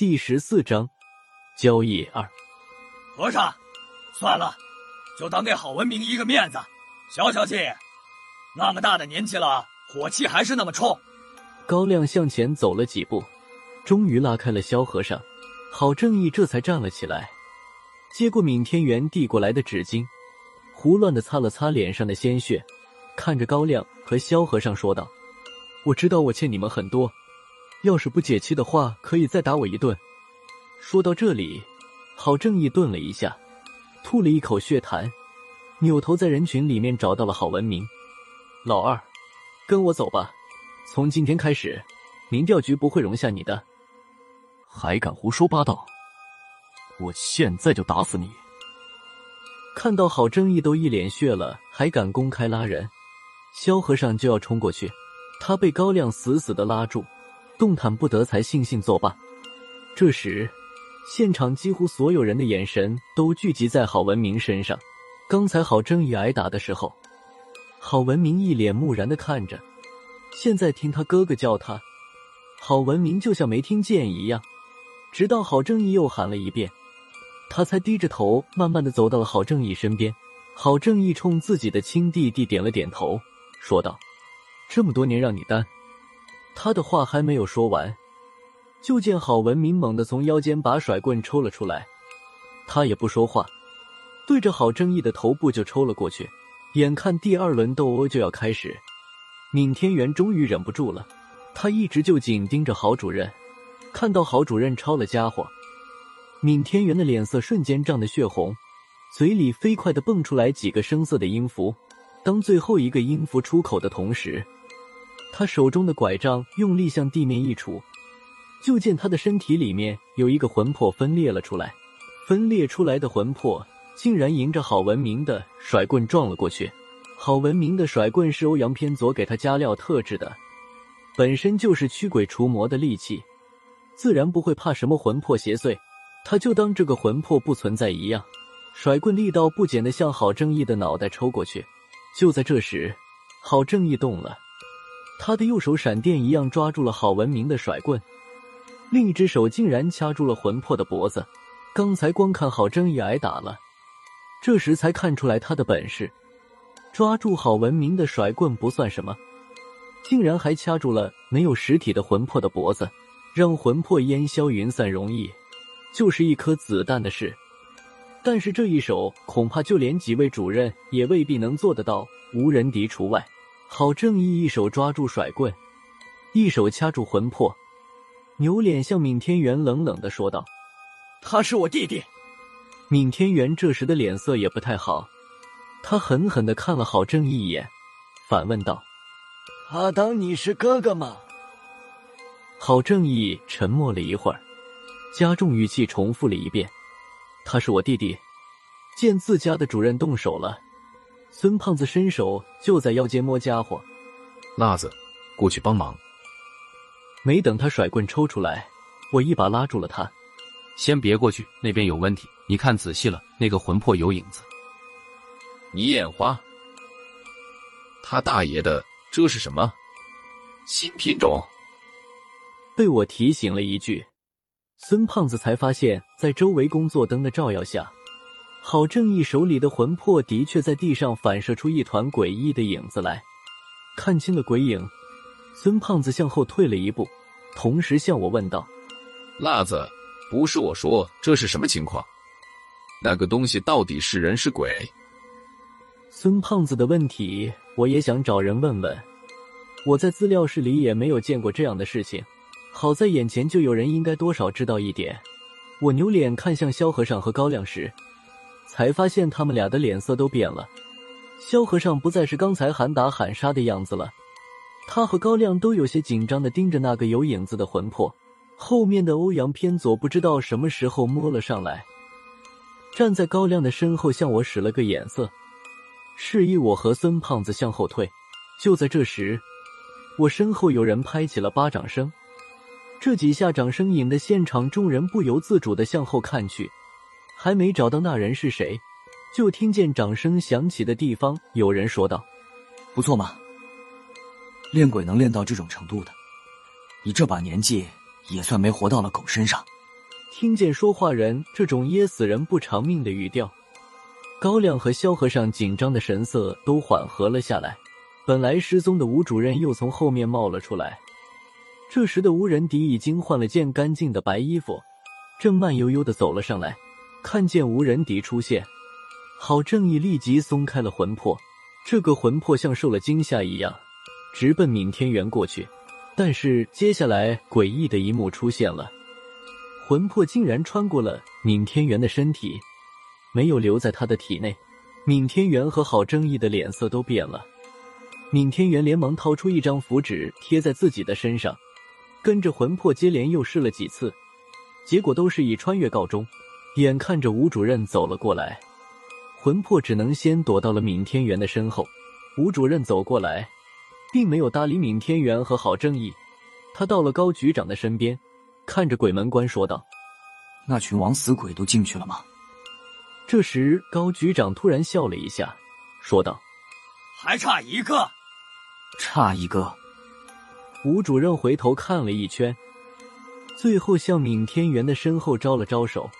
第十四章交易二。和尚，算了，就当给郝文明一个面子，消消气。那么大的年纪了，火气还是那么冲。高亮向前走了几步，终于拉开了萧和尚。郝正义这才站了起来，接过闵天元递过来的纸巾，胡乱的擦了擦脸上的鲜血，看着高亮和萧和尚说道：“我知道我欠你们很多。”要是不解气的话，可以再打我一顿。说到这里，郝正义顿了一下，吐了一口血痰，扭头在人群里面找到了郝文明。老二，跟我走吧。从今天开始，民调局不会容下你的。还敢胡说八道！我现在就打死你！看到郝正义都一脸血了，还敢公开拉人，萧和尚就要冲过去，他被高亮死死的拉住。动弹不得，才悻悻作罢。这时，现场几乎所有人的眼神都聚集在郝文明身上。刚才郝正义挨打的时候，郝文明一脸木然的看着；现在听他哥哥叫他，郝文明就像没听见一样。直到郝正义又喊了一遍，他才低着头，慢慢的走到了郝正义身边。郝正义冲自己的亲弟弟点了点头，说道：“这么多年让你担。”他的话还没有说完，就见郝文明猛地从腰间把甩棍抽了出来，他也不说话，对着郝正义的头部就抽了过去。眼看第二轮斗殴就要开始，闵天元终于忍不住了，他一直就紧盯着郝主任，看到郝主任抄了家伙，闵天元的脸色瞬间涨得血红，嘴里飞快的蹦出来几个生涩的音符。当最后一个音符出口的同时，他手中的拐杖用力向地面一杵，就见他的身体里面有一个魂魄分裂了出来。分裂出来的魂魄竟然迎着郝文明的甩棍撞了过去。郝文明的甩棍是欧阳偏左给他加料特制的，本身就是驱鬼除魔的利器，自然不会怕什么魂魄邪祟。他就当这个魂魄不存在一样，甩棍力道不减的向郝正义的脑袋抽过去。就在这时，郝正义动了。他的右手闪电一样抓住了郝文明的甩棍，另一只手竟然掐住了魂魄的脖子。刚才光看郝正义挨打了，这时才看出来他的本事。抓住郝文明的甩棍不算什么，竟然还掐住了没有实体的魂魄的脖子，让魂魄烟消云散容易，就是一颗子弹的事。但是这一手恐怕就连几位主任也未必能做得到，无人敌除外。郝正义一手抓住甩棍，一手掐住魂魄，扭脸向闵天元冷冷的说道：“他是我弟弟。”闵天元这时的脸色也不太好，他狠狠的看了郝正义一眼，反问道：“他当你是哥哥吗？”郝正义沉默了一会儿，加重语气重复了一遍：“他是我弟弟。”见自家的主任动手了。孙胖子伸手就在腰间摸家伙，辣子，过去帮忙。没等他甩棍抽出来，我一把拉住了他。先别过去，那边有问题。你看仔细了，那个魂魄有影子。你眼花？他大爷的，这是什么新品种？被我提醒了一句，孙胖子才发现，在周围工作灯的照耀下。郝正义手里的魂魄的确在地上反射出一团诡异的影子来。看清了鬼影，孙胖子向后退了一步，同时向我问道：“辣子，不是我说，这是什么情况？那个东西到底是人是鬼？”孙胖子的问题，我也想找人问问。我在资料室里也没有见过这样的事情，好在眼前就有人应该多少知道一点。我扭脸看向萧和尚和高亮时。才发现他们俩的脸色都变了，萧和尚不再是刚才喊打喊杀的样子了，他和高亮都有些紧张的盯着那个有影子的魂魄。后面的欧阳偏左不知道什么时候摸了上来，站在高亮的身后向我使了个眼色，示意我和孙胖子向后退。就在这时，我身后有人拍起了巴掌声，这几下掌声引得现场众人不由自主的向后看去。还没找到那人是谁，就听见掌声响起的地方有人说道：“不错嘛，练鬼能练到这种程度的，你这把年纪也算没活到了狗身上。”听见说话人这种噎死人不偿命的语调，高亮和萧和尚紧张的神色都缓和了下来。本来失踪的吴主任又从后面冒了出来。这时的吴仁迪已经换了件干净的白衣服，正慢悠悠的走了上来。看见无人敌出现，郝正义立即松开了魂魄。这个魂魄像受了惊吓一样，直奔闵天元过去。但是接下来诡异的一幕出现了，魂魄竟然穿过了闵天元的身体，没有留在他的体内。闵天元和郝正义的脸色都变了。闵天元连忙掏出一张符纸贴在自己的身上，跟着魂魄接连又试了几次，结果都是以穿越告终。眼看着吴主任走了过来，魂魄只能先躲到了闵天元的身后。吴主任走过来，并没有搭理闵天元和郝正义，他到了高局长的身边，看着鬼门关说道：“那群枉死鬼都进去了吗？”这时，高局长突然笑了一下，说道：“还差一个。”差一个，吴主任回头看了一圈，最后向闵天元的身后招了招手：“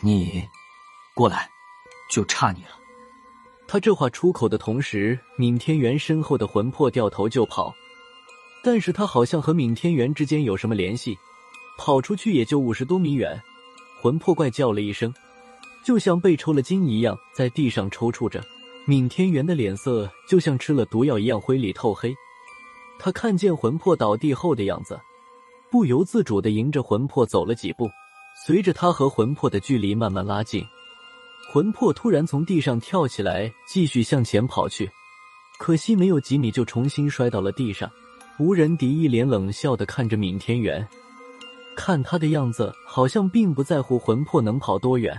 你过来，就差你了。”他这话出口的同时，闵天元身后的魂魄掉头就跑，但是他好像和闵天元之间有什么联系，跑出去也就五十多米远，魂魄怪叫了一声，就像被抽了筋一样，在地上抽搐着。闵天元的脸色就像吃了毒药一样灰里透黑。他看见魂魄倒地后的样子，不由自主的迎着魂魄走了几步。随着他和魂魄的距离慢慢拉近，魂魄突然从地上跳起来，继续向前跑去。可惜没有几米就重新摔到了地上。吴仁迪一脸冷笑的看着闵天元，看他的样子，好像并不在乎魂魄能跑多远。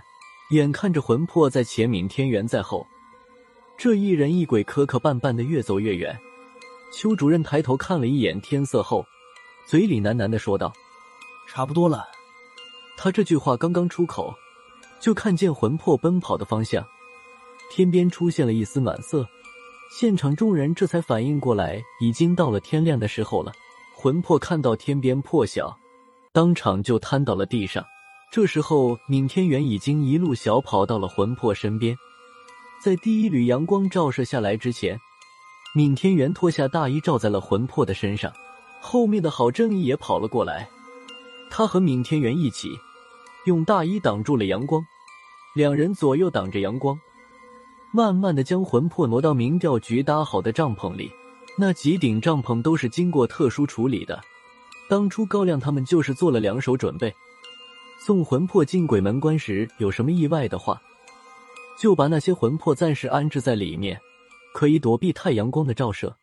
眼看着魂魄在前，闵天元在后。这一人一鬼磕磕绊绊的越走越远，邱主任抬头看了一眼天色后，嘴里喃喃的说道：“差不多了。”他这句话刚刚出口，就看见魂魄奔跑的方向，天边出现了一丝暖色，现场众人这才反应过来，已经到了天亮的时候了。魂魄看到天边破晓，当场就瘫倒了地上。这时候，闵天元已经一路小跑到了魂魄身边。在第一缕阳光照射下来之前，闵天元脱下大衣罩在了魂魄的身上。后面的郝正义也跑了过来，他和闵天元一起用大衣挡住了阳光，两人左右挡着阳光，慢慢的将魂魄挪到民调局搭好的帐篷里。那几顶帐篷都是经过特殊处理的，当初高亮他们就是做了两手准备，送魂魄进鬼门关时有什么意外的话。就把那些魂魄暂时安置在里面，可以躲避太阳光的照射。